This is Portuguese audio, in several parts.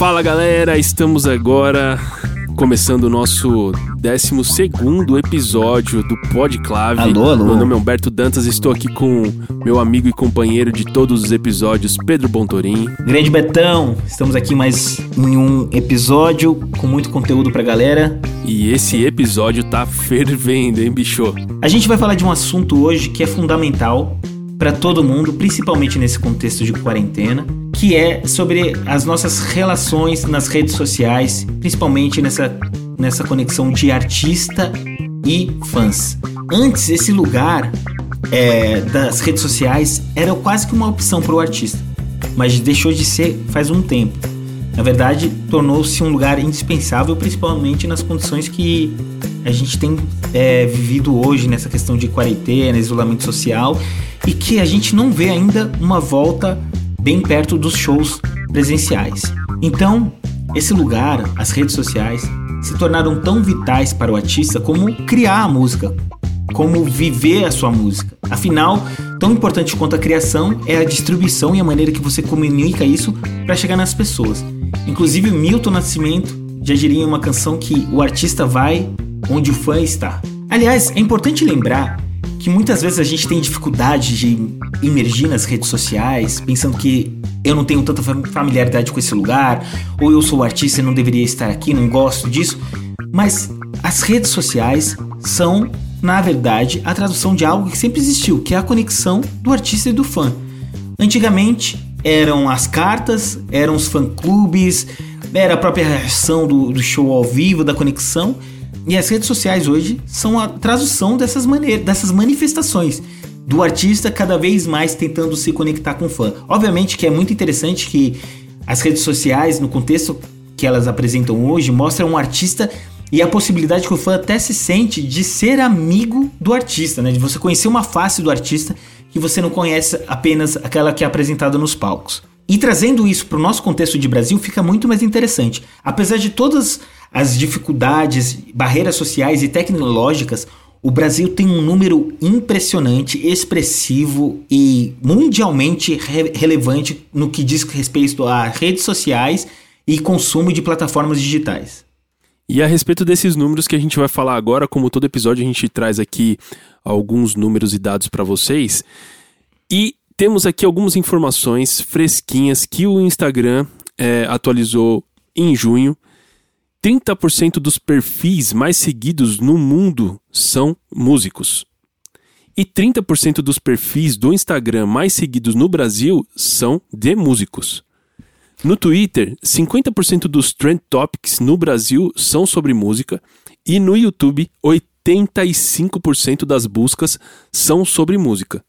Fala galera, estamos agora começando o nosso 12 episódio do Podclave. Alô, alô. Meu nome é Humberto Dantas, estou aqui com meu amigo e companheiro de todos os episódios, Pedro Bontorim. Grande Betão, estamos aqui mais em um episódio com muito conteúdo pra galera. E esse episódio tá fervendo, hein, bicho? A gente vai falar de um assunto hoje que é fundamental pra todo mundo, principalmente nesse contexto de quarentena, que é sobre as nossas relações nas redes sociais, principalmente nessa, nessa conexão de artista e fãs. Antes, esse lugar é, das redes sociais era quase que uma opção para o artista, mas deixou de ser faz um tempo. Na verdade, tornou-se um lugar indispensável, principalmente nas condições que a gente tem é, vivido hoje nessa questão de quarentena, isolamento social, e que a gente não vê ainda uma volta bem perto dos shows presenciais. Então, esse lugar, as redes sociais, se tornaram tão vitais para o artista como criar a música, como viver a sua música. Afinal, tão importante quanto a criação é a distribuição e a maneira que você comunica isso para chegar nas pessoas. Inclusive, Milton Nascimento já diria em uma canção que o artista vai onde o fã está. Aliás, é importante lembrar que muitas vezes a gente tem dificuldade de emergir nas redes sociais, pensando que eu não tenho tanta familiaridade com esse lugar, ou eu sou artista e não deveria estar aqui, não gosto disso. Mas as redes sociais são, na verdade, a tradução de algo que sempre existiu, que é a conexão do artista e do fã. Antigamente eram as cartas, eram os fã-clubes, era a própria reação do, do show ao vivo, da conexão. E as redes sociais hoje são a tradução dessas maneiras, dessas manifestações do artista cada vez mais tentando se conectar com o fã. Obviamente que é muito interessante que as redes sociais, no contexto que elas apresentam hoje, mostram um artista e a possibilidade que o fã até se sente de ser amigo do artista, né? De você conhecer uma face do artista que você não conhece apenas aquela que é apresentada nos palcos. E trazendo isso para o nosso contexto de Brasil fica muito mais interessante. Apesar de todas as dificuldades, barreiras sociais e tecnológicas, o Brasil tem um número impressionante, expressivo e mundialmente re relevante no que diz respeito a redes sociais e consumo de plataformas digitais. E a respeito desses números que a gente vai falar agora, como todo episódio a gente traz aqui alguns números e dados para vocês. E temos aqui algumas informações fresquinhas que o Instagram é, atualizou em junho. 30% dos perfis mais seguidos no mundo são músicos. E 30% dos perfis do Instagram mais seguidos no Brasil são de músicos. No Twitter, 50% dos trend topics no Brasil são sobre música e no YouTube, 85% das buscas são sobre música.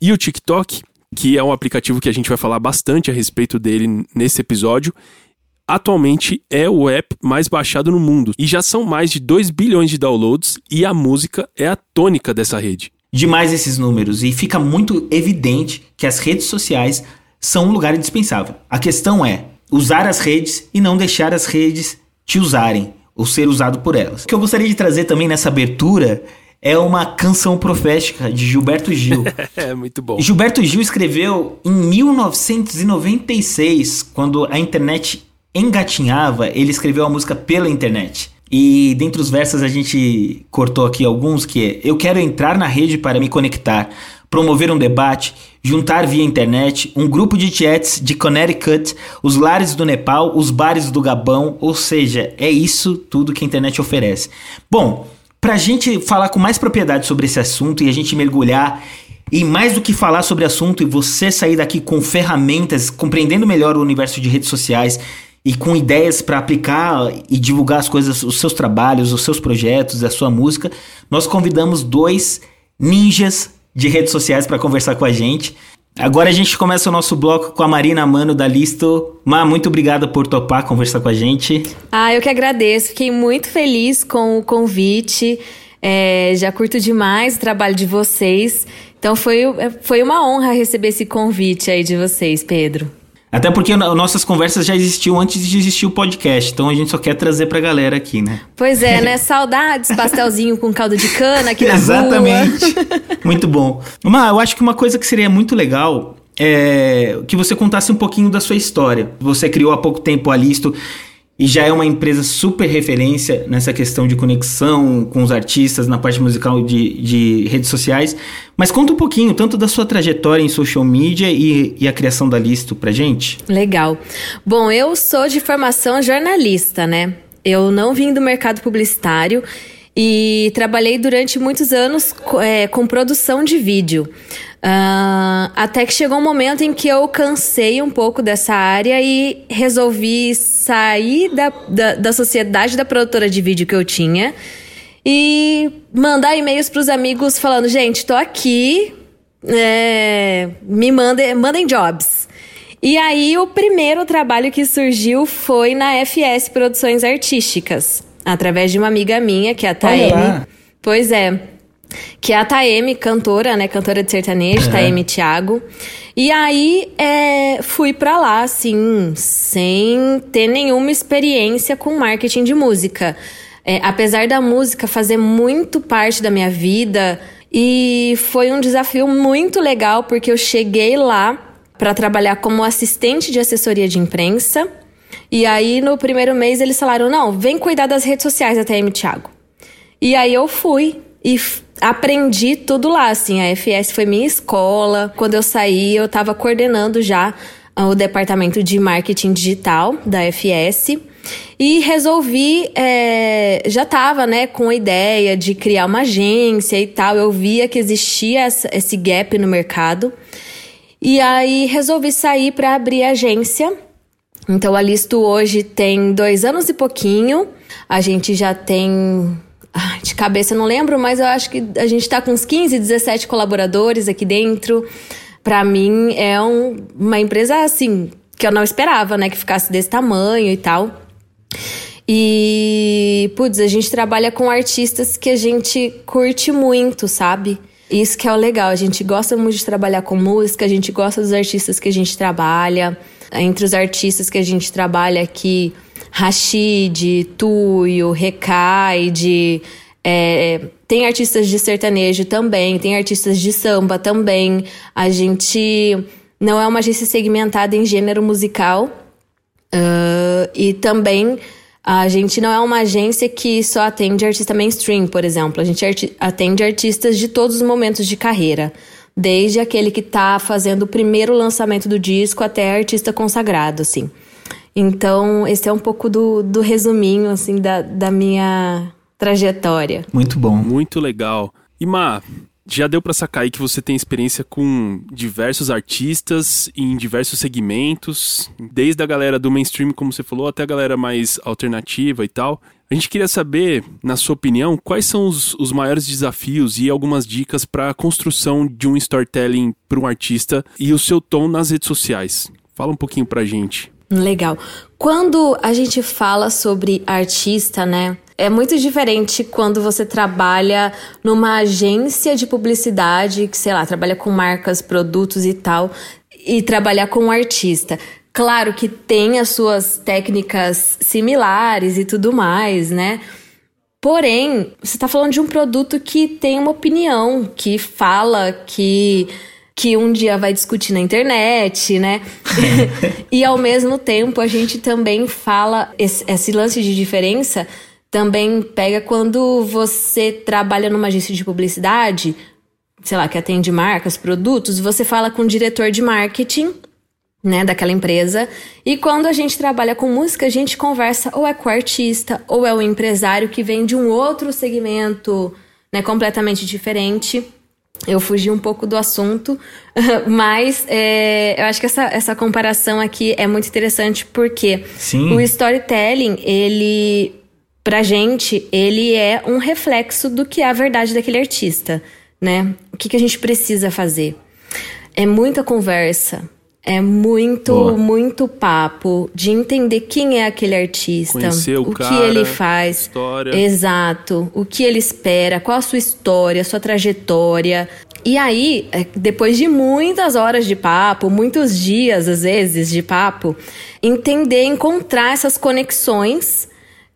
E o TikTok, que é um aplicativo que a gente vai falar bastante a respeito dele nesse episódio, atualmente é o app mais baixado no mundo e já são mais de 2 bilhões de downloads e a música é a tônica dessa rede. Demais esses números e fica muito evidente que as redes sociais são um lugar indispensável. A questão é usar as redes e não deixar as redes te usarem ou ser usado por elas. O que eu gostaria de trazer também nessa abertura é uma canção profética de Gilberto Gil. é muito bom. Gilberto Gil escreveu em 1996, quando a internet engatinhava, ele escreveu a música pela internet. E dentre os versos a gente cortou aqui alguns que é Eu quero entrar na rede para me conectar, promover um debate, juntar via internet, um grupo de chats de Connecticut, os lares do Nepal, os bares do Gabão, ou seja, é isso tudo que a internet oferece. Bom, pra gente falar com mais propriedade sobre esse assunto e a gente mergulhar e mais do que falar sobre o assunto e você sair daqui com ferramentas, compreendendo melhor o universo de redes sociais, e com ideias para aplicar e divulgar as coisas, os seus trabalhos, os seus projetos, a sua música, nós convidamos dois ninjas de redes sociais para conversar com a gente. Agora a gente começa o nosso bloco com a Marina Mano da Listo. Ma, muito obrigada por topar conversar com a gente. Ah, eu que agradeço. Fiquei muito feliz com o convite. É, já curto demais o trabalho de vocês. Então foi, foi uma honra receber esse convite aí de vocês, Pedro. Até porque nossas conversas já existiam antes de existir o podcast, então a gente só quer trazer pra galera aqui, né? Pois é, né? Saudades, pastelzinho com caldo de cana aqui na Exatamente. Muito bom. Mas eu acho que uma coisa que seria muito legal é, que você contasse um pouquinho da sua história. Você criou há pouco tempo a Listo e já é uma empresa super referência nessa questão de conexão com os artistas na parte musical de, de redes sociais. Mas conta um pouquinho, tanto da sua trajetória em social media e, e a criação da Listo pra gente. Legal. Bom, eu sou de formação jornalista, né? Eu não vim do mercado publicitário e trabalhei durante muitos anos é, com produção de vídeo. Uh, até que chegou um momento em que eu cansei um pouco dessa área e resolvi sair da, da, da sociedade da produtora de vídeo que eu tinha e mandar e-mails para os amigos falando: gente, tô aqui, é, me mandem, mandem jobs. E aí, o primeiro trabalho que surgiu foi na FS Produções Artísticas, através de uma amiga minha, que é a Taeme. Pois é. Que é a Taeme, cantora, né? Cantora de sertanejo, uhum. Taeme Thiago. E aí, é, fui pra lá, assim, sem ter nenhuma experiência com marketing de música. É, apesar da música fazer muito parte da minha vida, e foi um desafio muito legal, porque eu cheguei lá para trabalhar como assistente de assessoria de imprensa. E aí, no primeiro mês, eles falaram: não, vem cuidar das redes sociais da TM Thiago. E aí eu fui e aprendi tudo lá, assim. A FS foi minha escola. Quando eu saí, eu estava coordenando já o departamento de marketing digital da FS. E resolvi, é, já estava né, com a ideia de criar uma agência e tal. Eu via que existia esse gap no mercado. E aí resolvi sair para abrir agência. Então a Listo hoje tem dois anos e pouquinho. A gente já tem. De cabeça não lembro, mas eu acho que a gente está com uns 15, 17 colaboradores aqui dentro. Para mim é um, uma empresa assim que eu não esperava, né, que ficasse desse tamanho e tal. E, putz, a gente trabalha com artistas que a gente curte muito, sabe? Isso que é o legal, a gente gosta muito de trabalhar com música, a gente gosta dos artistas que a gente trabalha. Entre os artistas que a gente trabalha aqui, Rashid, Tuyo, Recaide, é, tem artistas de sertanejo também, tem artistas de samba também. A gente não é uma agência segmentada em gênero musical. Uh, e também a gente não é uma agência que só atende artista mainstream, por exemplo. A gente atende artistas de todos os momentos de carreira. Desde aquele que está fazendo o primeiro lançamento do disco até artista consagrado, assim. Então, esse é um pouco do, do resuminho, assim, da, da minha trajetória. Muito bom. Muito legal. E, Má, já deu para sacar aí que você tem experiência com diversos artistas em diversos segmentos, desde a galera do mainstream, como você falou, até a galera mais alternativa e tal. A gente queria saber, na sua opinião, quais são os, os maiores desafios e algumas dicas para a construção de um storytelling para um artista e o seu tom nas redes sociais. Fala um pouquinho pra gente. Legal. Quando a gente fala sobre artista, né? É muito diferente quando você trabalha numa agência de publicidade, que sei lá, trabalha com marcas, produtos e tal, e trabalhar com artista. Claro que tem as suas técnicas similares e tudo mais, né? Porém, você está falando de um produto que tem uma opinião, que fala, que que um dia vai discutir na internet, né? e ao mesmo tempo a gente também fala esse, esse lance de diferença também pega quando você trabalha numa agência de publicidade, sei lá, que atende marcas, produtos, você fala com o diretor de marketing, né, daquela empresa. E quando a gente trabalha com música, a gente conversa ou é com o artista, ou é o empresário que vem de um outro segmento, né, completamente diferente. Eu fugi um pouco do assunto, mas é, eu acho que essa, essa comparação aqui é muito interessante porque Sim. o storytelling, ele pra gente, ele é um reflexo do que é a verdade daquele artista, né? O que, que a gente precisa fazer? É muita conversa, é muito, Boa. muito papo de entender quem é aquele artista, Conhecer o, o cara, que ele faz, história. exato, o que ele espera, qual a sua história, sua trajetória. E aí, é, depois de muitas horas de papo, muitos dias às vezes de papo, entender, encontrar essas conexões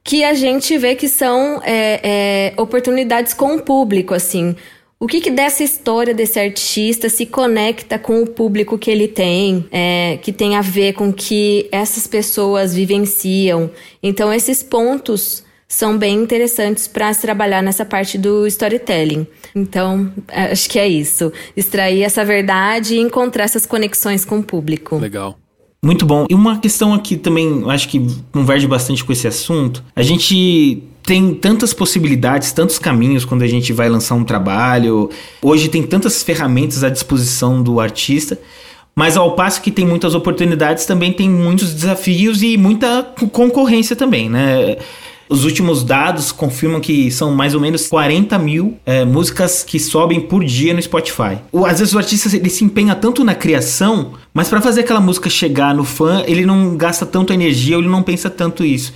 que a gente vê que são é, é, oportunidades com o público, assim. O que, que, dessa história desse artista se conecta com o público que ele tem, é, que tem a ver com que essas pessoas vivenciam. Então, esses pontos são bem interessantes para se trabalhar nessa parte do storytelling. Então, é, acho que é isso. Extrair essa verdade e encontrar essas conexões com o público. Legal. Muito bom. E uma questão aqui também, acho que converge bastante com esse assunto. A gente tem tantas possibilidades, tantos caminhos quando a gente vai lançar um trabalho. Hoje tem tantas ferramentas à disposição do artista. Mas ao passo que tem muitas oportunidades, também tem muitos desafios e muita concorrência também, né? Os últimos dados confirmam que são mais ou menos 40 mil é, músicas que sobem por dia no Spotify. Às vezes o artista ele se empenha tanto na criação, mas para fazer aquela música chegar no fã, ele não gasta tanto energia, ele não pensa tanto isso.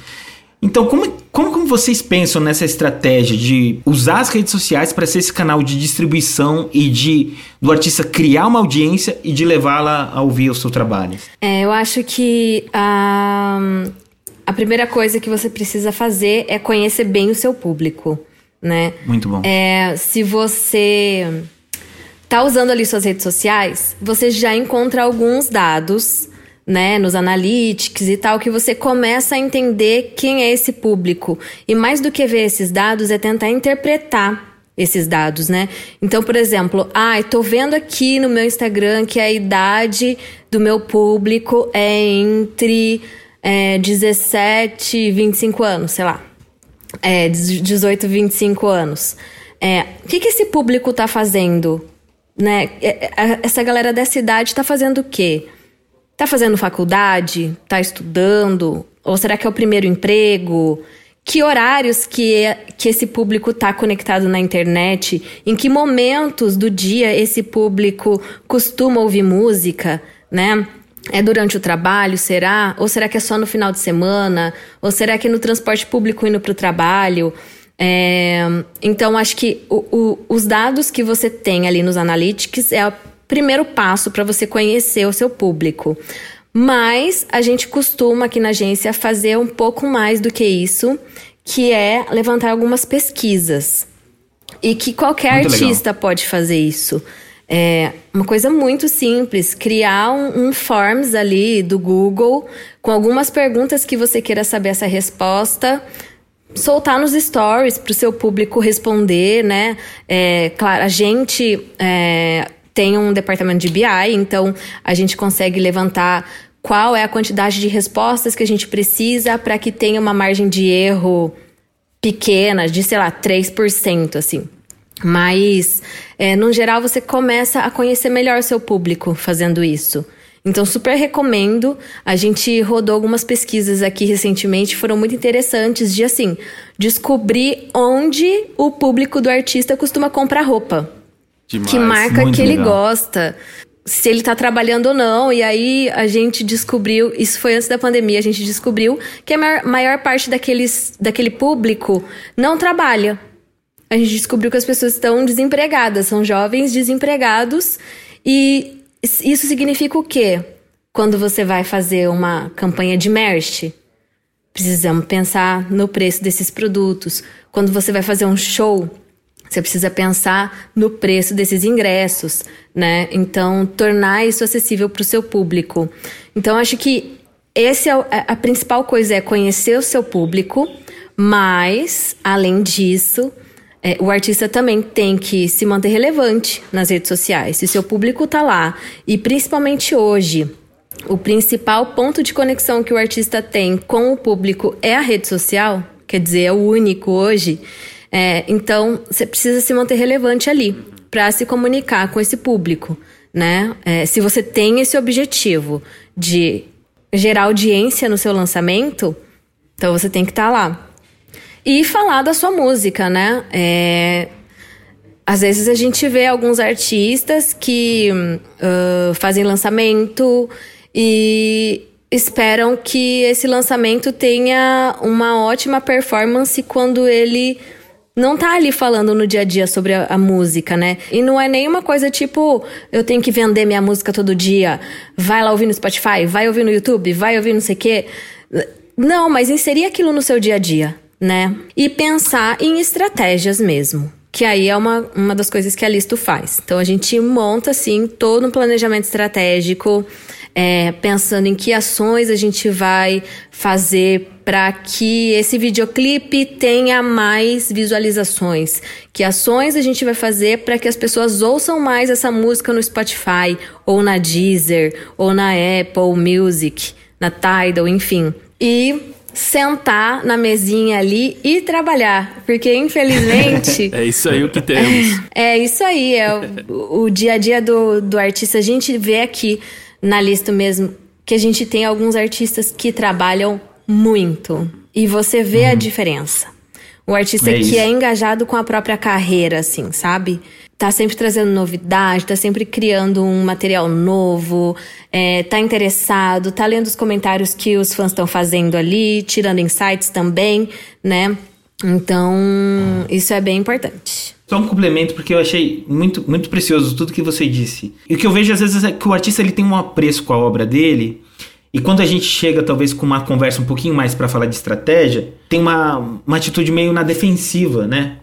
Então, como, como, como vocês pensam nessa estratégia de usar as redes sociais para ser esse canal de distribuição e de do artista criar uma audiência e de levá-la a ouvir o seu trabalho? É, eu acho que uh, a primeira coisa que você precisa fazer é conhecer bem o seu público, né? Muito bom. É, se você tá usando ali suas redes sociais, você já encontra alguns dados, né, nos analytics e tal, que você começa a entender quem é esse público. E mais do que ver esses dados, é tentar interpretar esses dados, né? Então, por exemplo, ah, estou vendo aqui no meu Instagram que a idade do meu público é entre é, 17 e 25 anos, sei lá. É, 18, 25 anos. É, o que, que esse público tá fazendo? Né? É, é, essa galera dessa idade tá fazendo o quê? Tá fazendo faculdade? Tá estudando? Ou será que é o primeiro emprego? Que horários que, que esse público está conectado na internet? Em que momentos do dia esse público costuma ouvir música, né? É durante o trabalho, será? Ou será que é só no final de semana? Ou será que é no transporte público indo para o trabalho? É, então, acho que o, o, os dados que você tem ali nos analytics é o primeiro passo para você conhecer o seu público. Mas a gente costuma aqui na agência fazer um pouco mais do que isso, que é levantar algumas pesquisas. E que qualquer Muito artista legal. pode fazer isso. É uma coisa muito simples, criar um, um, forms ali do Google com algumas perguntas que você queira saber essa resposta, soltar nos stories para o seu público responder, né? É, claro, a gente é, tem um departamento de BI, então a gente consegue levantar qual é a quantidade de respostas que a gente precisa para que tenha uma margem de erro pequena, de sei lá, 3%, assim. Mas, é, no geral, você começa a conhecer melhor o seu público fazendo isso. Então, super recomendo. A gente rodou algumas pesquisas aqui recentemente, foram muito interessantes de, assim, descobrir onde o público do artista costuma comprar roupa. Demais, que marca que legal. ele gosta. Se ele tá trabalhando ou não. E aí, a gente descobriu, isso foi antes da pandemia, a gente descobriu que a maior, maior parte daqueles, daquele público não trabalha a gente descobriu que as pessoas estão desempregadas, são jovens desempregados e isso significa o quê? Quando você vai fazer uma campanha de merch, precisamos pensar no preço desses produtos. Quando você vai fazer um show, você precisa pensar no preço desses ingressos, né? Então, tornar isso acessível para o seu público. Então, acho que esse é a principal coisa é conhecer o seu público, mas além disso, é, o artista também tem que se manter relevante nas redes sociais. Se seu público está lá, e principalmente hoje, o principal ponto de conexão que o artista tem com o público é a rede social, quer dizer, é o único hoje. É, então, você precisa se manter relevante ali para se comunicar com esse público, né? É, se você tem esse objetivo de gerar audiência no seu lançamento, então você tem que estar tá lá e falar da sua música, né? É, às vezes a gente vê alguns artistas que uh, fazem lançamento e esperam que esse lançamento tenha uma ótima performance quando ele não tá ali falando no dia a dia sobre a, a, música, né? E não é nenhuma coisa tipo, eu tenho que vender minha música todo dia, vai lá ouvir no Spotify, vai ouvir no YouTube, vai ouvir não sei o quê. Não, mas inserir aquilo no seu dia a dia né? E pensar em estratégias mesmo. Que aí é uma, uma das coisas que a Listo faz. Então a gente monta assim todo um planejamento estratégico, é, pensando em que ações a gente vai fazer para que esse videoclipe tenha mais visualizações, que ações a gente vai fazer para que as pessoas ouçam mais essa música no Spotify, ou na Deezer, ou na Apple Music, na Tidal, enfim. E sentar na mesinha ali e trabalhar, porque infelizmente. é isso aí o que temos. É isso aí, é o, o dia a dia do, do artista. A gente vê aqui na lista mesmo que a gente tem alguns artistas que trabalham muito e você vê uhum. a diferença. O artista é que é engajado com a própria carreira, assim, sabe? tá sempre trazendo novidade, tá sempre criando um material novo, é, tá interessado, tá lendo os comentários que os fãs estão fazendo ali, tirando insights também, né? Então, isso é bem importante. Só um complemento, porque eu achei muito, muito precioso tudo que você disse. E o que eu vejo às vezes é que o artista ele tem um apreço com a obra dele, e quando a gente chega, talvez, com uma conversa um pouquinho mais para falar de estratégia, tem uma, uma atitude meio na defensiva, né?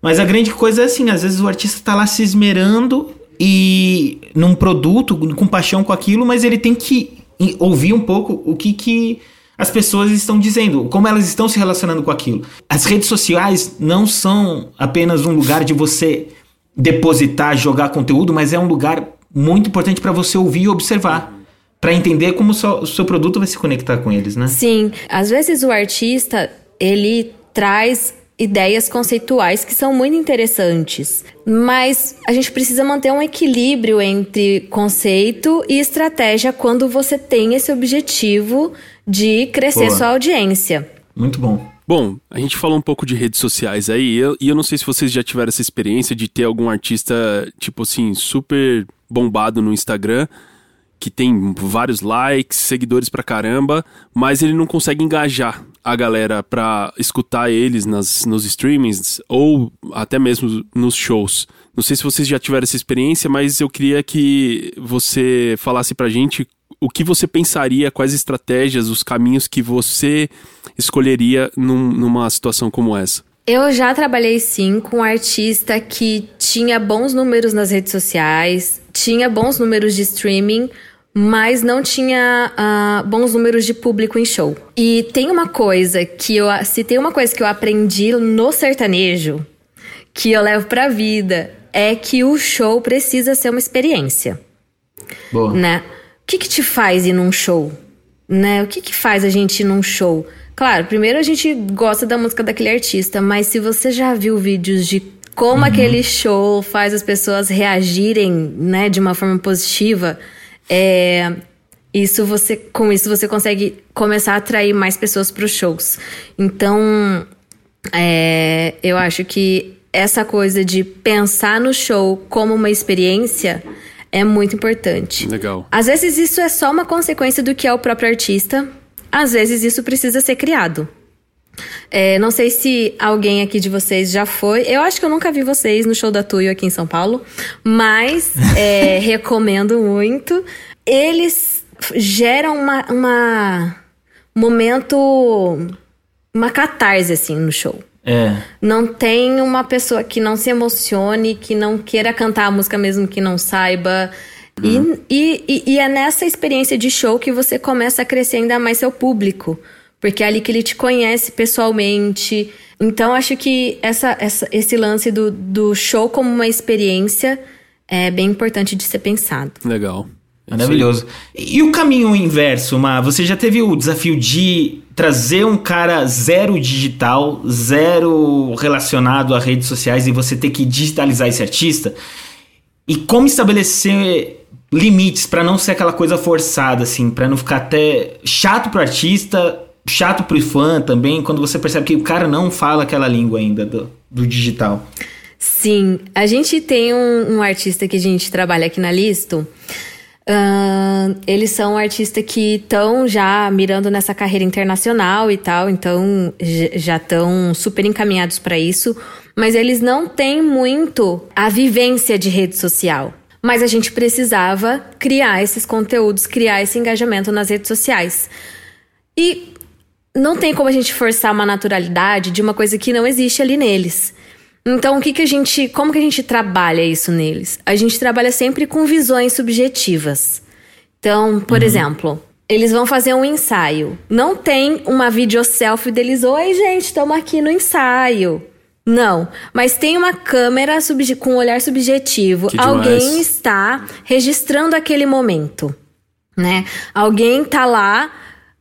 Mas a grande coisa é assim, às vezes o artista está lá se esmerando e num produto, com paixão com aquilo, mas ele tem que ouvir um pouco o que, que as pessoas estão dizendo, como elas estão se relacionando com aquilo. As redes sociais não são apenas um lugar de você depositar, jogar conteúdo, mas é um lugar muito importante para você ouvir e observar. Para entender como o seu, seu produto vai se conectar com eles, né? Sim. Às vezes o artista, ele traz ideias conceituais que são muito interessantes. Mas a gente precisa manter um equilíbrio entre conceito e estratégia quando você tem esse objetivo de crescer Boa. sua audiência. Muito bom. Bom, a gente falou um pouco de redes sociais aí, e eu, e eu não sei se vocês já tiveram essa experiência de ter algum artista, tipo assim, super bombado no Instagram, que tem vários likes, seguidores pra caramba, mas ele não consegue engajar a galera pra escutar eles nas, nos streamings ou até mesmo nos shows. Não sei se vocês já tiveram essa experiência, mas eu queria que você falasse pra gente o que você pensaria, quais estratégias, os caminhos que você escolheria num, numa situação como essa. Eu já trabalhei sim com um artista que tinha bons números nas redes sociais, tinha bons números de streaming, mas não tinha uh, bons números de público em show. E tem uma coisa que eu. Se tem uma coisa que eu aprendi no sertanejo, que eu levo pra vida, é que o show precisa ser uma experiência. Boa. Né? O que, que te faz ir num show? Né? O que, que faz a gente ir num show? Claro, primeiro a gente gosta da música daquele artista, mas se você já viu vídeos de como uhum. aquele show faz as pessoas reagirem, né, de uma forma positiva, é, isso você, com isso você consegue começar a atrair mais pessoas para os shows. Então, é, eu acho que essa coisa de pensar no show como uma experiência é muito importante. Legal. Às vezes isso é só uma consequência do que é o próprio artista. Às vezes isso precisa ser criado. É, não sei se alguém aqui de vocês já foi. Eu acho que eu nunca vi vocês no show da Tuyo aqui em São Paulo, mas é, recomendo muito. Eles geram uma, uma momento, uma catarse assim no show. É. Não tem uma pessoa que não se emocione, que não queira cantar a música mesmo que não saiba. Uhum. E, e, e é nessa experiência de show que você começa a crescer ainda mais seu público. Porque é ali que ele te conhece pessoalmente. Então, acho que essa, essa, esse lance do, do show como uma experiência é bem importante de ser pensado. Legal. Maravilhoso. E o caminho inverso, Ma? Você já teve o desafio de trazer um cara zero digital, zero relacionado a redes sociais e você ter que digitalizar esse artista? E como estabelecer limites para não ser aquela coisa forçada, assim, para não ficar até chato pro artista chato pro fã também, quando você percebe que o cara não fala aquela língua ainda do, do digital. Sim, a gente tem um, um, artista que a gente trabalha aqui na Listo. Uh, eles são um artista que estão já mirando nessa carreira internacional e tal, então já estão super encaminhados para isso, mas eles não têm muito a vivência de rede social. Mas a gente precisava criar esses conteúdos, criar esse engajamento nas redes sociais. E não tem como a gente forçar uma naturalidade de uma coisa que não existe ali neles. Então, o que que a gente, como que a gente trabalha isso neles? A gente trabalha sempre com visões subjetivas. Então, por uhum. exemplo, eles vão fazer um ensaio. Não tem uma video selfie deles, oi gente, estamos aqui no ensaio. Não, mas tem uma câmera com um olhar subjetivo. Alguém está registrando aquele momento, né? Alguém tá lá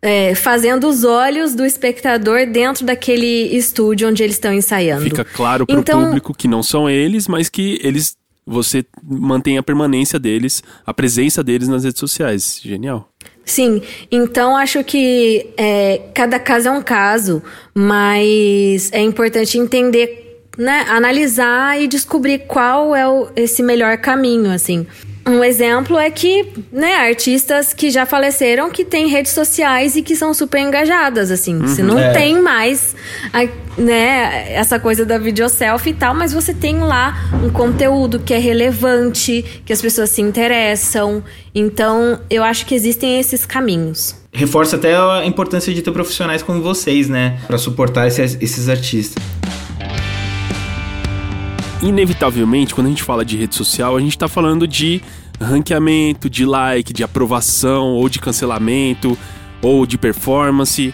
é, fazendo os olhos do espectador dentro daquele estúdio onde eles estão ensaiando. Fica claro para o então, público que não são eles, mas que eles você mantém a permanência deles, a presença deles nas redes sociais. Genial. Sim, então acho que é, cada caso é um caso, mas é importante entender, né, analisar e descobrir qual é o, esse melhor caminho, assim. Um exemplo é que, né, artistas que já faleceram que têm redes sociais e que são super engajadas, assim. Uhum, você não é. tem mais, a, né, essa coisa da videoselfie e tal, mas você tem lá um conteúdo que é relevante, que as pessoas se interessam. Então, eu acho que existem esses caminhos. Reforça até a importância de ter profissionais como vocês, né, para suportar esses, esses artistas inevitavelmente, quando a gente fala de rede social, a gente está falando de ranqueamento, de like, de aprovação, ou de cancelamento, ou de performance.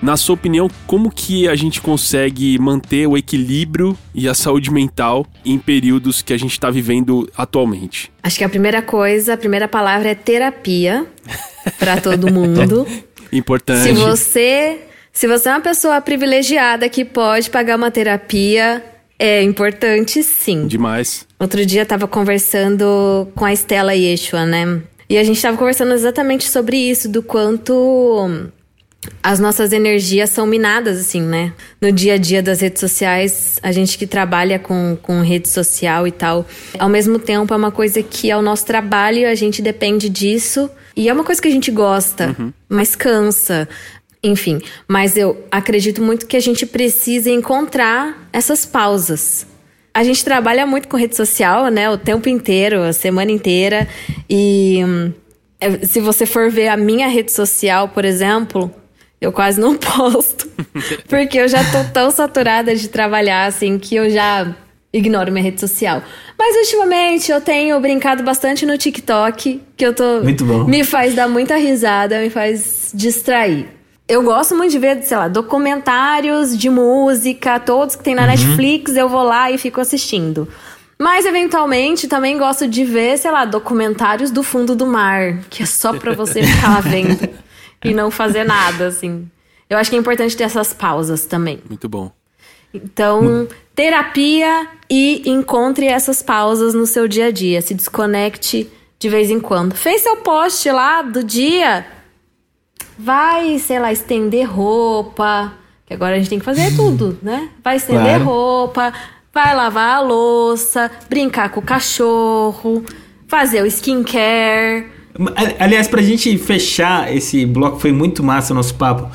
Na sua opinião, como que a gente consegue manter o equilíbrio e a saúde mental em períodos que a gente está vivendo atualmente? Acho que a primeira coisa, a primeira palavra é terapia para todo mundo. Importante. Se você, se você é uma pessoa privilegiada que pode pagar uma terapia, é importante, sim. Demais. Outro dia eu tava conversando com a Estela Yeshua, né? E a gente tava conversando exatamente sobre isso, do quanto as nossas energias são minadas, assim, né? No dia a dia das redes sociais, a gente que trabalha com, com rede social e tal, ao mesmo tempo é uma coisa que é o nosso trabalho, a gente depende disso. E é uma coisa que a gente gosta, uhum. mas cansa. Enfim, mas eu acredito muito que a gente precisa encontrar essas pausas. A gente trabalha muito com rede social, né? O tempo inteiro, a semana inteira. E hum, é, se você for ver a minha rede social, por exemplo, eu quase não posto. porque eu já tô tão saturada de trabalhar, assim, que eu já ignoro minha rede social. Mas ultimamente eu tenho brincado bastante no TikTok, que eu tô. Muito bom. Me faz dar muita risada, me faz distrair. Eu gosto muito de ver, sei lá, documentários de música, todos que tem na uhum. Netflix, eu vou lá e fico assistindo. Mas, eventualmente, também gosto de ver, sei lá, documentários do fundo do mar, que é só pra você ficar lá vendo e não fazer nada, assim. Eu acho que é importante ter essas pausas também. Muito bom. Então, hum. terapia e encontre essas pausas no seu dia a dia. Se desconecte de vez em quando. Fez seu post lá do dia? Vai, sei lá, estender roupa, que agora a gente tem que fazer tudo, né? Vai estender claro. roupa, vai lavar a louça, brincar com o cachorro, fazer o skincare. Aliás, pra gente fechar esse bloco, foi muito massa o nosso papo.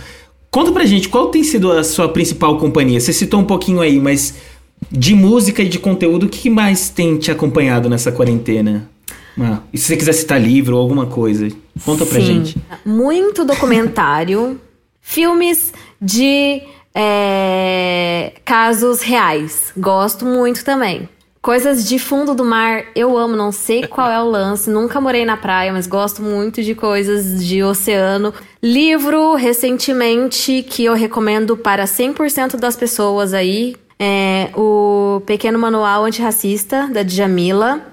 Conta pra gente, qual tem sido a sua principal companhia? Você citou um pouquinho aí, mas de música e de conteúdo, o que mais tem te acompanhado nessa quarentena? Ah, e se você quiser citar livro ou alguma coisa, conta Sim. pra gente. Muito documentário, filmes de é, casos reais. Gosto muito também. Coisas de fundo do mar, eu amo, não sei qual é o lance, nunca morei na praia, mas gosto muito de coisas de oceano. Livro, recentemente, que eu recomendo para 100% das pessoas aí, é o Pequeno Manual Antirracista, da Djamila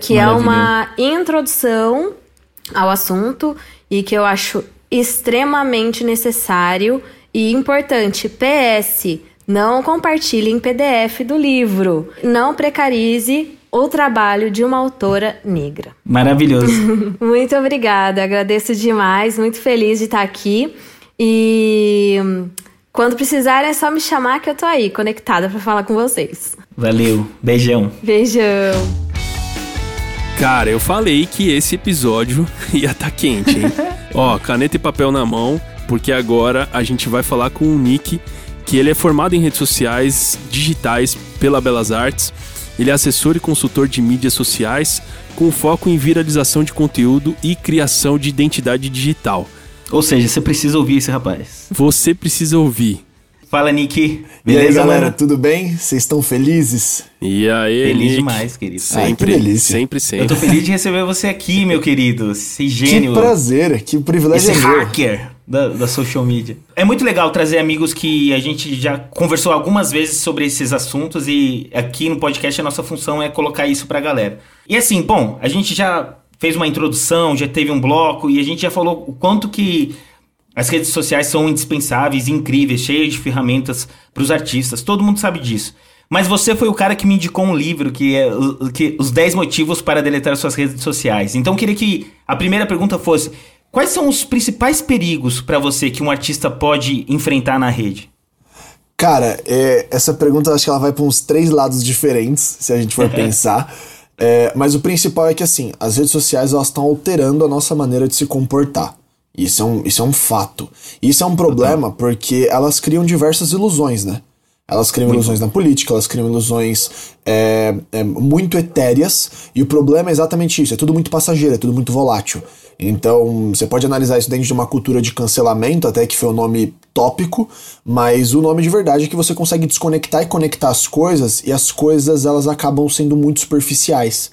que é uma introdução ao assunto e que eu acho extremamente necessário e importante. PS, não compartilhe em PDF do livro. Não precarize o trabalho de uma autora negra. Maravilhoso. muito obrigada, agradeço demais, muito feliz de estar aqui. E quando precisar é só me chamar que eu tô aí, conectada para falar com vocês. Valeu, beijão. Beijão. Cara, eu falei que esse episódio ia estar tá quente, hein? Ó, caneta e papel na mão, porque agora a gente vai falar com o Nick, que ele é formado em redes sociais digitais pela Belas Artes. Ele é assessor e consultor de mídias sociais, com foco em viralização de conteúdo e criação de identidade digital. Ou seja, você precisa ouvir esse rapaz. Você precisa ouvir. Fala, Nick. Beleza, e aí, galera, mano? tudo bem? Vocês estão felizes? E aí, Feliz Nick? demais, querido. Sempre, ah, sempre, sempre. Eu tô feliz de receber você aqui, meu querido. Esse gênio. Que prazer, que privilégio Esse é hacker da, da social media. É muito legal trazer amigos que a gente já conversou algumas vezes sobre esses assuntos e aqui no podcast a nossa função é colocar isso pra galera. E assim, bom, a gente já fez uma introdução, já teve um bloco e a gente já falou o quanto que as redes sociais são indispensáveis, incríveis, cheias de ferramentas para os artistas. Todo mundo sabe disso. Mas você foi o cara que me indicou um livro que é que, Os 10 Motivos para Deletar Suas Redes Sociais. Então eu queria que a primeira pergunta fosse: quais são os principais perigos para você que um artista pode enfrentar na rede? Cara, é, essa pergunta acho que ela vai para uns três lados diferentes, se a gente for pensar. É, mas o principal é que assim, as redes sociais elas estão alterando a nossa maneira de se comportar. Isso é um, isso é um fato. Isso é um problema porque elas criam diversas ilusões, né? Elas criam muito. ilusões na política, elas criam ilusões é, é, muito etéreas, e o problema é exatamente isso: é tudo muito passageiro, é tudo muito volátil. Então, você pode analisar isso dentro de uma cultura de cancelamento, até que foi o um nome tópico, mas o nome de verdade é que você consegue desconectar e conectar as coisas, e as coisas elas acabam sendo muito superficiais.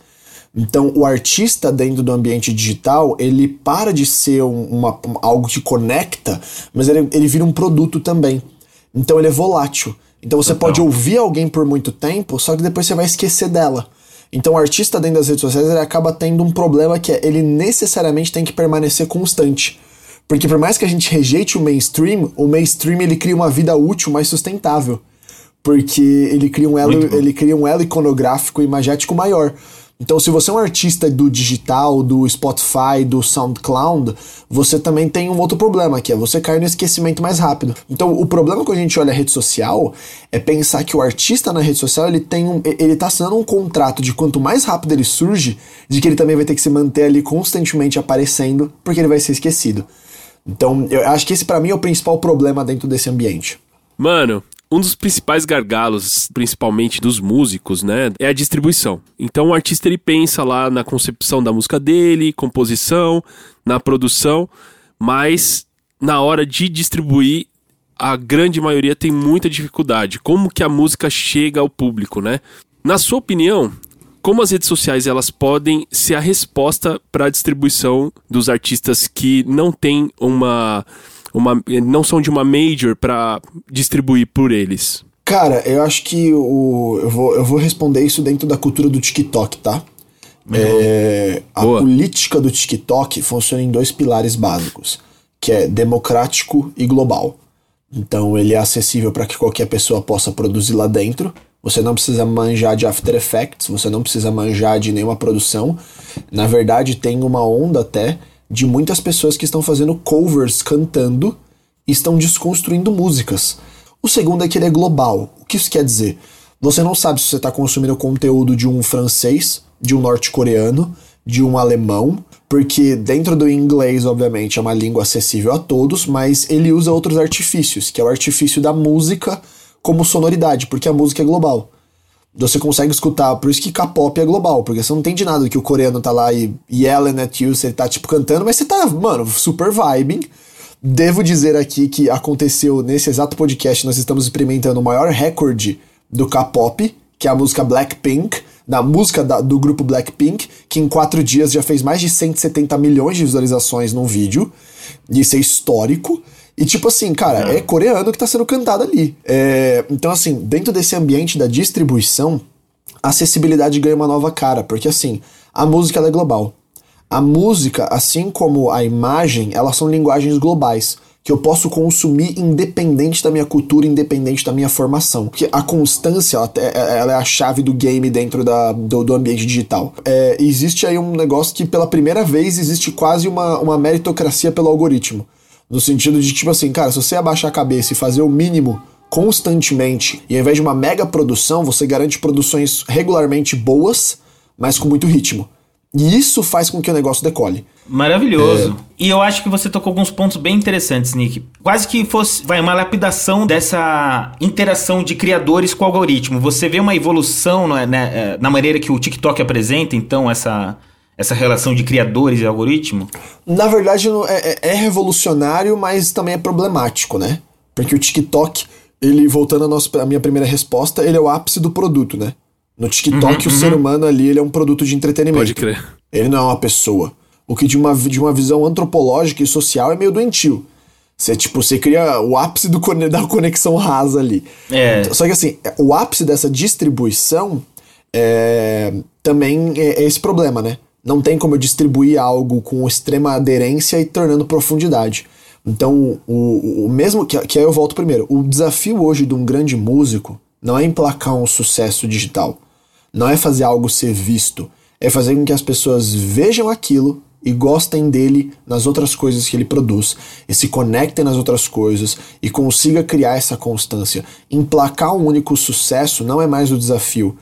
Então, o artista dentro do ambiente digital, ele para de ser uma, algo que conecta, mas ele, ele vira um produto também. Então, ele é volátil. Então, você Total. pode ouvir alguém por muito tempo, só que depois você vai esquecer dela. Então, o artista dentro das redes sociais, ele acaba tendo um problema que é ele necessariamente tem que permanecer constante. Porque por mais que a gente rejeite o mainstream, o mainstream ele cria uma vida útil mais sustentável. Porque ele cria um elo, ele cria um elo iconográfico e imagético maior. Então, se você é um artista do digital, do Spotify, do SoundCloud, você também tem um outro problema, que é você cair no esquecimento mais rápido. Então, o problema quando a gente olha a rede social é pensar que o artista na rede social, ele tem um, ele tá assinando um contrato de quanto mais rápido ele surge, de que ele também vai ter que se manter ali constantemente aparecendo, porque ele vai ser esquecido. Então, eu acho que esse para mim é o principal problema dentro desse ambiente. Mano, um dos principais gargalos, principalmente dos músicos, né, é a distribuição. Então o artista ele pensa lá na concepção da música dele, composição, na produção, mas na hora de distribuir, a grande maioria tem muita dificuldade. Como que a música chega ao público, né? Na sua opinião, como as redes sociais elas podem ser a resposta para a distribuição dos artistas que não têm uma uma, não são de uma major para distribuir por eles? Cara, eu acho que o, eu, vou, eu vou responder isso dentro da cultura do TikTok, tá? É, a Boa. política do TikTok funciona em dois pilares básicos, que é democrático e global. Então ele é acessível para que qualquer pessoa possa produzir lá dentro. Você não precisa manjar de After Effects, você não precisa manjar de nenhuma produção. Na verdade, tem uma onda até de muitas pessoas que estão fazendo covers cantando e estão desconstruindo músicas. O segundo é que ele é global. O que isso quer dizer? Você não sabe se você está consumindo conteúdo de um francês, de um norte-coreano, de um alemão, porque dentro do inglês, obviamente, é uma língua acessível a todos, mas ele usa outros artifícios, que é o artifício da música como sonoridade, porque a música é global você consegue escutar, por isso que K-pop é global, porque você não entende nada que o coreano tá lá e yelling at you, você tá tipo cantando, mas você tá, mano, super vibing. Devo dizer aqui que aconteceu nesse exato podcast, nós estamos experimentando o maior recorde do K-pop, que é a música Blackpink, da música da, do grupo Blackpink, que em quatro dias já fez mais de 170 milhões de visualizações num vídeo. Isso é histórico. E tipo assim, cara, é coreano que tá sendo cantado ali. É, então, assim, dentro desse ambiente da distribuição, a acessibilidade ganha uma nova cara, porque assim, a música é global. A música, assim como a imagem, elas são linguagens globais que eu posso consumir independente da minha cultura, independente da minha formação. Porque a constância, ela, ela é a chave do game dentro da, do, do ambiente digital. É, existe aí um negócio que pela primeira vez existe quase uma, uma meritocracia pelo algoritmo. No sentido de, tipo assim, cara, se você abaixar a cabeça e fazer o mínimo constantemente, e ao invés de uma mega produção, você garante produções regularmente boas, mas com muito ritmo. E isso faz com que o negócio decole. Maravilhoso. É... E eu acho que você tocou alguns pontos bem interessantes, Nick. Quase que fosse vai, uma lapidação dessa interação de criadores com o algoritmo. Você vê uma evolução né, né, na maneira que o TikTok apresenta, então, essa, essa relação de criadores e algoritmo? Na verdade, é, é, é revolucionário, mas também é problemático, né? Porque o TikTok ele, voltando à, nossa, à minha primeira resposta, ele é o ápice do produto, né? No TikTok, uhum, o uhum. ser humano ali, ele é um produto de entretenimento. Pode crer. Ele não é uma pessoa. O que de uma, de uma visão antropológica e social é meio doentio. Você, tipo, você cria o ápice do, da conexão rasa ali. É. Só que assim, o ápice dessa distribuição é, também é, é esse problema, né? Não tem como eu distribuir algo com extrema aderência e tornando profundidade. Então, o, o mesmo que, que aí eu volto primeiro. O desafio hoje de um grande músico não é emplacar um sucesso digital. Não é fazer algo ser visto. É fazer com que as pessoas vejam aquilo e gostem dele nas outras coisas que ele produz, e se conectem nas outras coisas e consiga criar essa constância. Emplacar um único sucesso não é mais o desafio.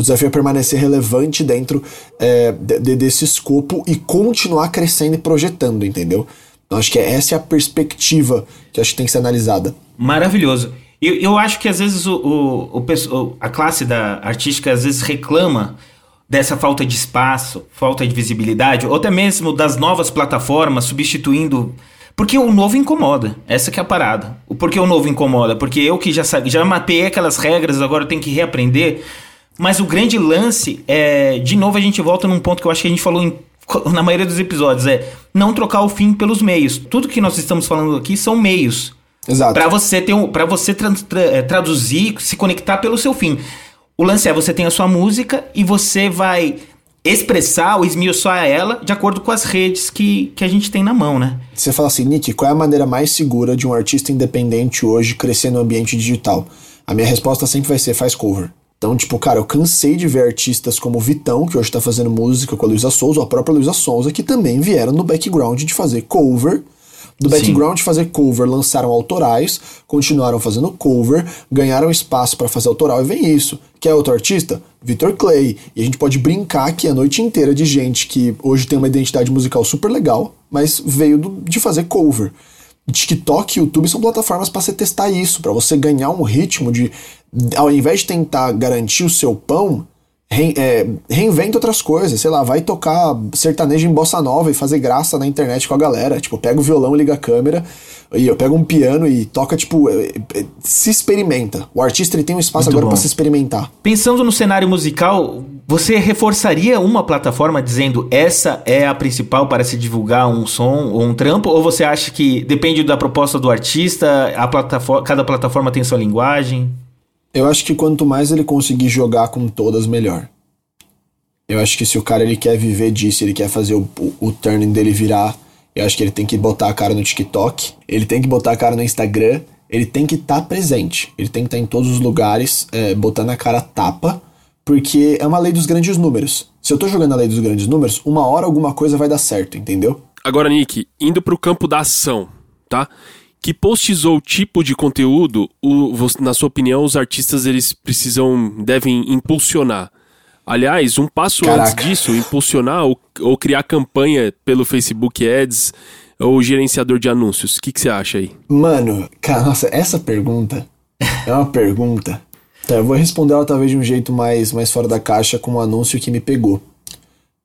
O desafio é permanecer relevante dentro é, de, desse escopo e continuar crescendo e projetando, entendeu? Então acho que essa é a perspectiva que acho que tem que ser analisada. Maravilhoso. Eu, eu acho que às vezes o, o, o, a classe da artística às vezes reclama dessa falta de espaço, falta de visibilidade, ou até mesmo das novas plataformas substituindo. Porque o novo incomoda. Essa que é a parada. Por que o novo incomoda? Porque eu que já, já mapeei aquelas regras, agora eu tenho que reaprender. Mas o grande lance é. De novo, a gente volta num ponto que eu acho que a gente falou em, na maioria dos episódios: é não trocar o fim pelos meios. Tudo que nós estamos falando aqui são meios. Exato. Para você ter um, para você tra tra é, traduzir, se conectar pelo seu fim. O lance é você tem a sua música e você vai expressar ou esmiuçar ela de acordo com as redes que, que a gente tem na mão, né? Você fala assim, Nick, qual é a maneira mais segura de um artista independente hoje crescer no ambiente digital? A minha resposta sempre vai ser faz cover. Então, tipo, cara, eu cansei de ver artistas como Vitão, que hoje tá fazendo música com a Luísa Souza, ou a própria Luísa Souza, que também vieram no background de fazer cover do background Sim. fazer cover, lançaram autorais, continuaram fazendo cover, ganharam espaço para fazer autoral e vem isso. Quer outro artista? Victor Clay. E a gente pode brincar aqui a noite inteira de gente que hoje tem uma identidade musical super legal, mas veio do, de fazer cover. TikTok e YouTube são plataformas para você testar isso, para você ganhar um ritmo de, ao invés de tentar garantir o seu pão, Re, é, reinventa outras coisas, sei lá, vai tocar sertanejo em bossa nova e fazer graça na internet com a galera. Tipo, pega o violão, liga a câmera, e eu pego um piano e toca, tipo, é, é, se experimenta. O artista ele tem um espaço Muito agora para se experimentar. Pensando no cenário musical, você reforçaria uma plataforma dizendo essa é a principal para se divulgar um som ou um trampo? Ou você acha que depende da proposta do artista, a plataforma, cada plataforma tem sua linguagem? Eu acho que quanto mais ele conseguir jogar com todas, melhor. Eu acho que se o cara ele quer viver disso, ele quer fazer o, o, o turning dele virar, eu acho que ele tem que botar a cara no TikTok, ele tem que botar a cara no Instagram, ele tem que estar tá presente, ele tem que estar tá em todos os lugares, é, botando a cara tapa, porque é uma lei dos grandes números. Se eu tô jogando a lei dos grandes números, uma hora alguma coisa vai dar certo, entendeu? Agora, Nick, indo pro campo da ação, tá? Que posts ou tipo de conteúdo, o, na sua opinião, os artistas eles precisam, devem impulsionar? Aliás, um passo Caraca. antes disso, impulsionar ou, ou, criar campanha pelo Facebook Ads ou gerenciador de anúncios. O que, que você acha aí? Mano, cara, nossa, essa pergunta é uma pergunta. Tá, eu vou responder ela talvez de um jeito mais, mais fora da caixa com um anúncio que me pegou.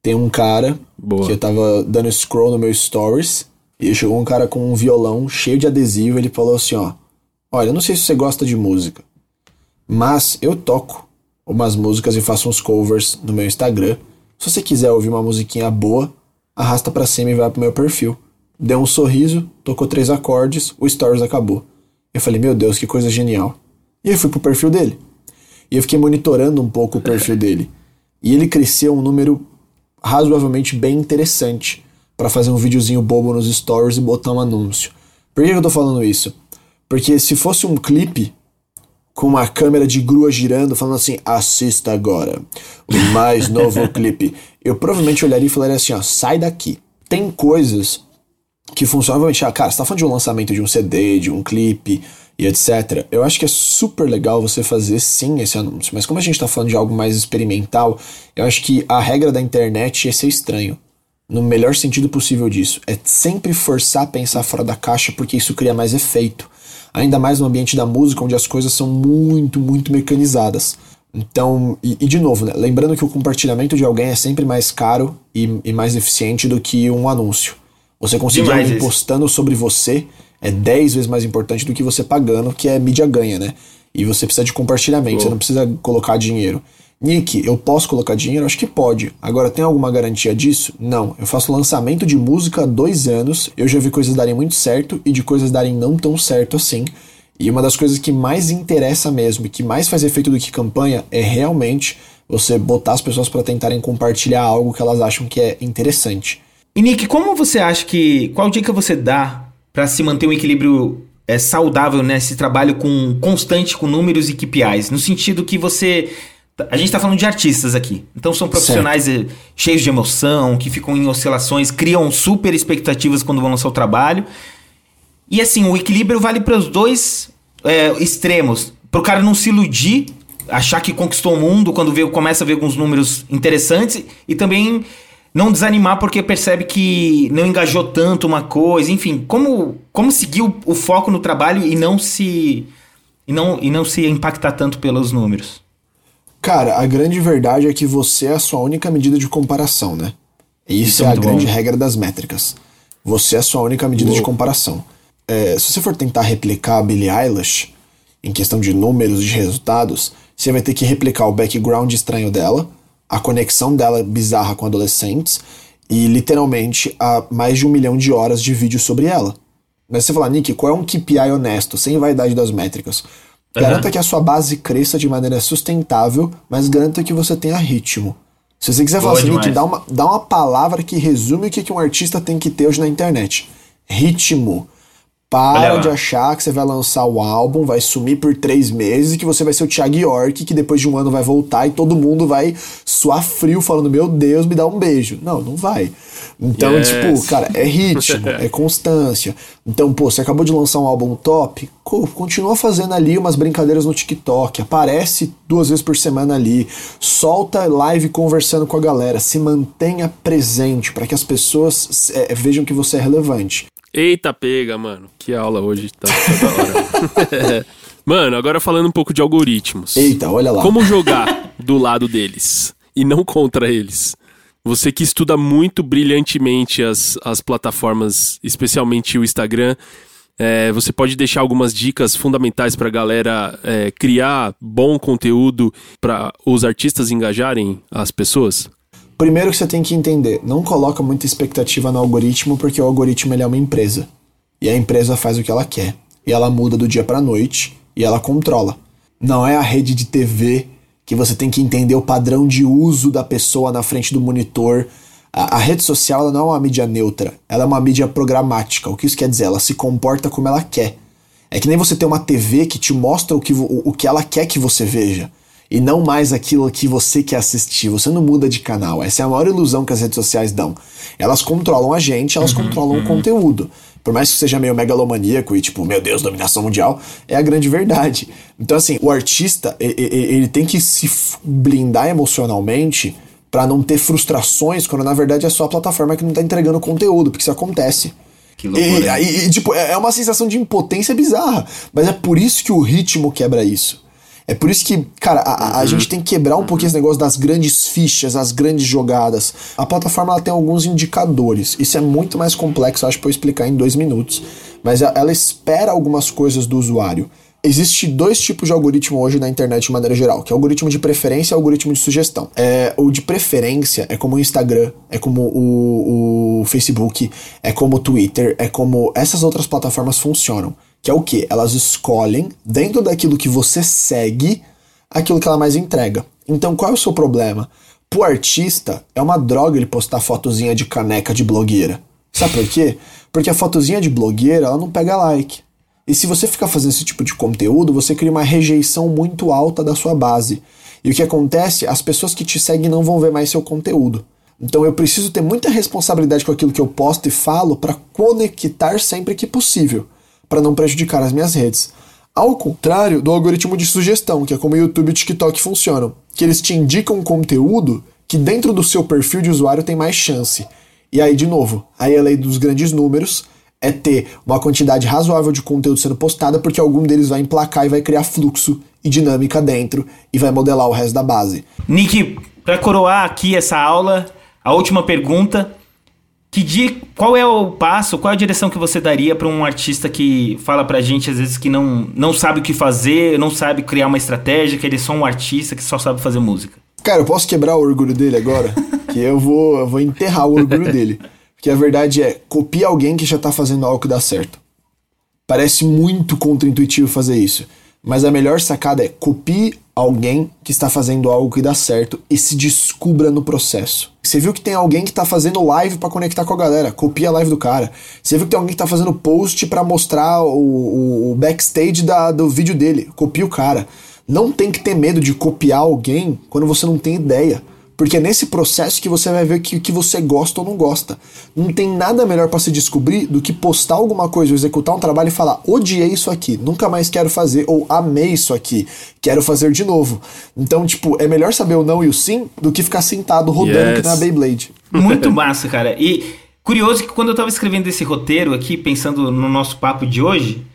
Tem um cara Boa. que eu tava dando scroll no meu stories e chegou um cara com um violão cheio de adesivo. Ele falou assim: Ó, olha, eu não sei se você gosta de música, mas eu toco umas músicas e faço uns covers no meu Instagram. Se você quiser ouvir uma musiquinha boa, arrasta para cima e vai pro meu perfil. Deu um sorriso, tocou três acordes, o Stories acabou. Eu falei, meu Deus, que coisa genial. E eu fui pro perfil dele. E eu fiquei monitorando um pouco o perfil dele. E ele cresceu um número razoavelmente bem interessante para fazer um videozinho bobo nos stories e botar um anúncio. Por que eu tô falando isso? Porque se fosse um clipe com uma câmera de grua girando, falando assim, assista agora, o mais novo clipe, eu provavelmente olharia e falaria assim, ó, sai daqui. Tem coisas que funcionam, ah, cara, você tá falando de um lançamento de um CD, de um clipe e etc. Eu acho que é super legal você fazer sim esse anúncio, mas como a gente tá falando de algo mais experimental, eu acho que a regra da internet ia ser estranho no melhor sentido possível disso. É sempre forçar a pensar fora da caixa porque isso cria mais efeito. Ainda mais no ambiente da música, onde as coisas são muito, muito mecanizadas. Então, e, e de novo, né, lembrando que o compartilhamento de alguém é sempre mais caro e, e mais eficiente do que um anúncio. Você conseguir alguém postando sobre você é 10 vezes mais importante do que você pagando, que é mídia ganha, né? E você precisa de compartilhamento, você não precisa colocar dinheiro. Nick, eu posso colocar dinheiro? Acho que pode. Agora, tem alguma garantia disso? Não. Eu faço lançamento de música há dois anos, eu já vi coisas darem muito certo e de coisas darem não tão certo assim. E uma das coisas que mais interessa mesmo e que mais faz efeito do que campanha é realmente você botar as pessoas para tentarem compartilhar algo que elas acham que é interessante. E Nick, como você acha que. Qual dica você dá para se manter um equilíbrio é, saudável nesse trabalho com constante com números e KPIs? No sentido que você. A gente está falando de artistas aqui. Então são profissionais certo. Cheios de emoção, que ficam em oscilações, criam super expectativas quando vão lançar o trabalho. E assim, o equilíbrio vale para os dois é, extremos. Para o cara não se iludir, achar que conquistou o mundo quando vê, começa a ver alguns números interessantes e também não desanimar porque percebe que não engajou tanto uma coisa, enfim, como como seguir o, o, foco no trabalho e não se e não e não se impactar tanto pelos números. Cara, a grande verdade é que você é a sua única medida de comparação, né? Isso, isso é, é a grande bom. regra das métricas. Você é a sua única medida Uou. de comparação é, se você for tentar replicar a Billie Eilish, em questão de números de resultados, você vai ter que replicar o background estranho dela, a conexão dela bizarra com adolescentes e literalmente a mais de um milhão de horas de vídeo sobre ela. Mas você falar, Nick, qual é um KPI honesto, sem vaidade das métricas? Garanta uhum. que a sua base cresça de maneira sustentável, mas garanta que você tenha ritmo. Se você quiser Boa falar assim, Nick, dá uma, dá uma palavra que resume o que, que um artista tem que ter hoje na internet. Ritmo. Para de achar que você vai lançar o álbum, vai sumir por três meses e que você vai ser o Thiago York, que depois de um ano vai voltar e todo mundo vai suar frio falando: Meu Deus, me dá um beijo. Não, não vai. Então, yes. tipo, cara, é ritmo, é constância. Então, pô, você acabou de lançar um álbum top, continua fazendo ali umas brincadeiras no TikTok, aparece duas vezes por semana ali, solta live conversando com a galera, se mantenha presente para que as pessoas é, vejam que você é relevante. Eita, pega, mano. Que aula hoje tá toda hora. mano, agora falando um pouco de algoritmos. Eita, olha lá. Como jogar do lado deles e não contra eles? Você que estuda muito brilhantemente as, as plataformas, especialmente o Instagram, é, você pode deixar algumas dicas fundamentais para a galera é, criar bom conteúdo para os artistas engajarem as pessoas? Primeiro que você tem que entender, não coloca muita expectativa no algoritmo, porque o algoritmo ele é uma empresa. E a empresa faz o que ela quer. E ela muda do dia para noite e ela controla. Não é a rede de TV que você tem que entender o padrão de uso da pessoa na frente do monitor. A, a rede social ela não é uma mídia neutra, ela é uma mídia programática. O que isso quer dizer? Ela se comporta como ela quer. É que nem você ter uma TV que te mostra o que, o, o que ela quer que você veja e não mais aquilo que você quer assistir. Você não muda de canal. Essa é a maior ilusão que as redes sociais dão. Elas controlam a gente, elas uhum, controlam uhum. o conteúdo. Por mais que seja meio megalomaníaco e tipo, meu Deus, dominação mundial, é a grande verdade. Então, assim, o artista, ele, tem que se blindar emocionalmente para não ter frustrações quando na verdade é só a plataforma que não tá entregando conteúdo, porque isso acontece. Que loucura. E, e, e, tipo, é, é uma sensação de impotência bizarra. Mas é por isso que o ritmo quebra isso. É por isso que, cara, a, a uhum. gente tem que quebrar um uhum. pouquinho esse negócio das grandes fichas, as grandes jogadas. A plataforma ela tem alguns indicadores. Isso é muito mais complexo, acho, para eu explicar em dois minutos. Mas ela espera algumas coisas do usuário. Existe dois tipos de algoritmo hoje na internet de maneira geral, que é o algoritmo de preferência e o algoritmo de sugestão. É, o de preferência é como o Instagram, é como o, o Facebook, é como o Twitter, é como essas outras plataformas funcionam. Que é o que? Elas escolhem, dentro daquilo que você segue, aquilo que ela mais entrega. Então qual é o seu problema? Pro artista, é uma droga ele postar fotozinha de caneca de blogueira. Sabe por quê? Porque a fotozinha de blogueira, ela não pega like. E se você ficar fazendo esse tipo de conteúdo, você cria uma rejeição muito alta da sua base. E o que acontece? As pessoas que te seguem não vão ver mais seu conteúdo. Então eu preciso ter muita responsabilidade com aquilo que eu posto e falo para conectar sempre que possível para não prejudicar as minhas redes. Ao contrário do algoritmo de sugestão, que é como o YouTube e o TikTok funcionam, que eles te indicam conteúdo que dentro do seu perfil de usuário tem mais chance. E aí, de novo, aí a lei dos grandes números é ter uma quantidade razoável de conteúdo sendo postada, porque algum deles vai emplacar e vai criar fluxo e dinâmica dentro e vai modelar o resto da base. Nick, para coroar aqui essa aula, a última pergunta Que dia, qual é o passo, qual é a direção que você daria para um artista que fala pra gente às vezes que não, não sabe o que fazer, não sabe criar uma estratégia, que ele é só um artista que só sabe fazer música? Cara, eu posso quebrar o orgulho dele agora? que eu vou, eu vou enterrar o orgulho dele. Porque a verdade é, copia alguém que já tá fazendo algo que dá certo. Parece muito contraintuitivo fazer isso. Mas a melhor sacada é copie alguém que está fazendo algo que dá certo e se descubra no processo. Você viu que tem alguém que está fazendo live para conectar com a galera, copia a live do cara. Você viu que tem alguém que está fazendo post para mostrar o, o, o backstage da, do vídeo dele, copia o cara. Não tem que ter medo de copiar alguém quando você não tem ideia. Porque é nesse processo que você vai ver que, que você gosta ou não gosta. Não tem nada melhor para se descobrir do que postar alguma coisa ou executar um trabalho e falar: odiei isso aqui, nunca mais quero fazer, ou amei isso aqui, quero fazer de novo. Então, tipo, é melhor saber o não e o sim do que ficar sentado rodando yes. que na Beyblade. Muito massa, cara. E curioso que quando eu tava escrevendo esse roteiro aqui, pensando no nosso papo de hoje,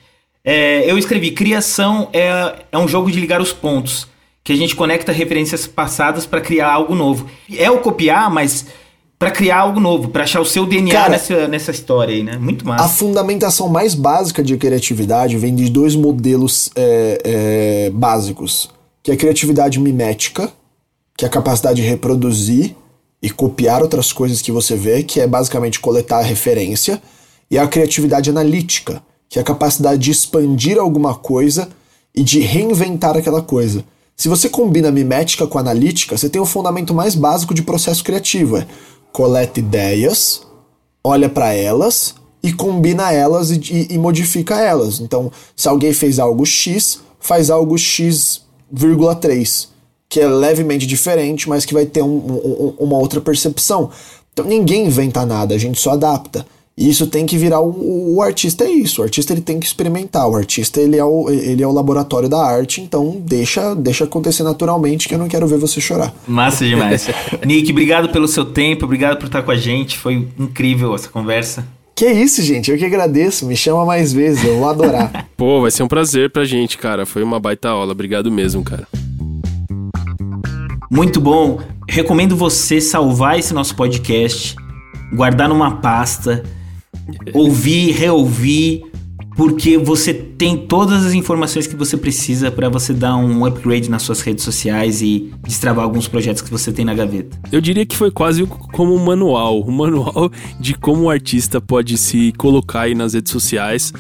é, eu escrevi: criação é, é um jogo de ligar os pontos que a gente conecta referências passadas para criar algo novo. É o copiar, mas para criar algo novo, para achar o seu DNA Cara, nessa, nessa história aí, né? Muito massa. A fundamentação mais básica de criatividade vem de dois modelos é, é, básicos, que é a criatividade mimética, que é a capacidade de reproduzir e copiar outras coisas que você vê, que é basicamente coletar a referência, e a criatividade analítica, que é a capacidade de expandir alguma coisa e de reinventar aquela coisa. Se você combina mimética com analítica, você tem o fundamento mais básico de processo criativo. É coleta ideias, olha para elas e combina elas e, e, e, modifica elas. Então, se alguém fez algo X, faz algo X,3, que é levemente diferente, mas que vai ter um, um, uma outra percepção. Então, ninguém inventa nada, a gente só adapta. E isso tem que virar o, o, artista é isso. O artista ele tem que experimentar. O artista ele é o, ele é o laboratório da arte. Então deixa deixa acontecer naturalmente que eu não quero ver você chorar. Massa demais. Nick, obrigado pelo seu tempo, obrigado por estar com a gente. Foi incrível essa conversa. Que isso, gente. Eu que agradeço. Me chama mais vezes. Eu vou adorar. Pô, vai ser um prazer pra gente, cara. Foi uma baita aula. Obrigado mesmo, cara. Muito bom. Recomendo você salvar esse nosso podcast, guardar numa pasta ouvir, reouvir, porque você tem todas as informações que você precisa para você dar um upgrade nas suas redes sociais e destravar alguns projetos que você tem na gaveta. Eu diria que foi quase como um manual, um manual de como o artista pode se colocar aí nas redes sociais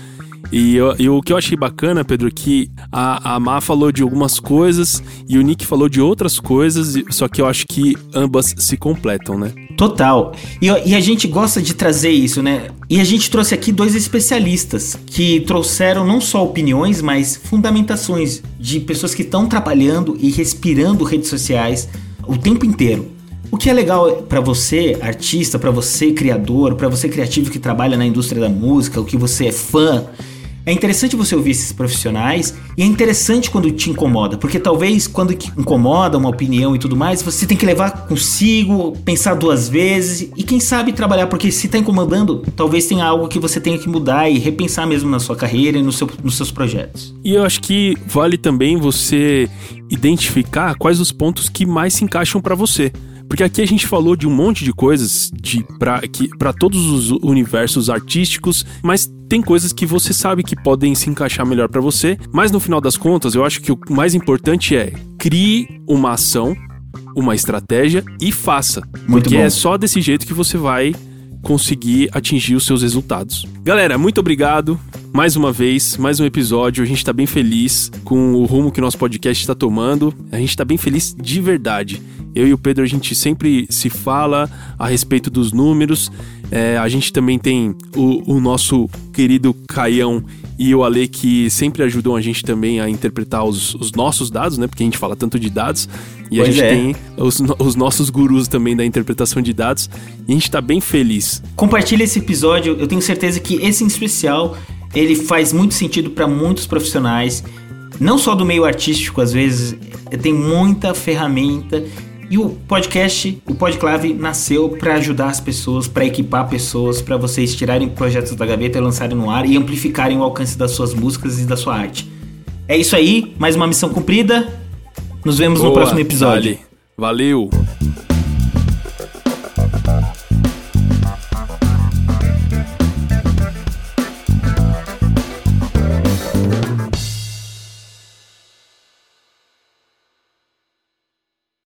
e, eu, e, o que eu achei bacana, Pedro, é que a, a Má falou de algumas coisas e o Nick falou de outras coisas, só que eu acho que ambas se completam, né? Total. E, e a gente gosta de trazer isso, né? E a gente trouxe aqui dois especialistas que trouxeram não só opiniões, mas fundamentações de pessoas que estão trabalhando e respirando redes sociais o tempo inteiro. O que é legal para você, artista, para você, criador, para você criativo que trabalha na indústria da música, o que você é fã, é interessante você ouvir esses profissionais e é interessante quando te incomoda, porque talvez quando incomoda uma opinião e tudo mais, você tem que levar consigo, pensar duas vezes e quem sabe trabalhar, porque se tá incomodando, talvez tenha algo que você tenha que mudar e repensar mesmo na sua carreira e no seu, nos seus projetos. E eu acho que vale também você identificar quais os pontos que mais se encaixam para você. Porque aqui a gente falou de um monte de coisas de para todos os universos artísticos, mas tem coisas que você sabe que podem se encaixar melhor para você, mas no final das contas, eu acho que o mais importante é crie uma ação, uma estratégia e faça. Muito porque bom. é só desse jeito que você vai conseguir atingir os seus resultados. Galera, muito obrigado mais uma vez, mais um episódio. A gente está bem feliz com o rumo que nosso podcast está tomando. A gente está bem feliz de verdade. Eu e o Pedro, a gente sempre se fala a respeito dos números. É, a gente também tem o, o, nosso querido Caião e o Ale que sempre ajudam a gente também a interpretar os, os nossos dados, né? Porque a gente fala tanto de dados. E pois a gente é. tem os, os, nossos gurus também da interpretação de dados. E a gente está bem feliz. Compartilhe esse episódio. Eu tenho certeza que esse em especial ele faz muito sentido para muitos profissionais, não só do meio artístico, às vezes tem muita ferramenta e o podcast, o Podclave nasceu para ajudar as pessoas, para equipar pessoas, para vocês tirarem projetos da gaveta e lançarem no ar e amplificarem o alcance das suas músicas e da sua arte. É isso aí, mais uma missão cumprida. Nos vemos Boa, no próximo episódio. Vale. Valeu.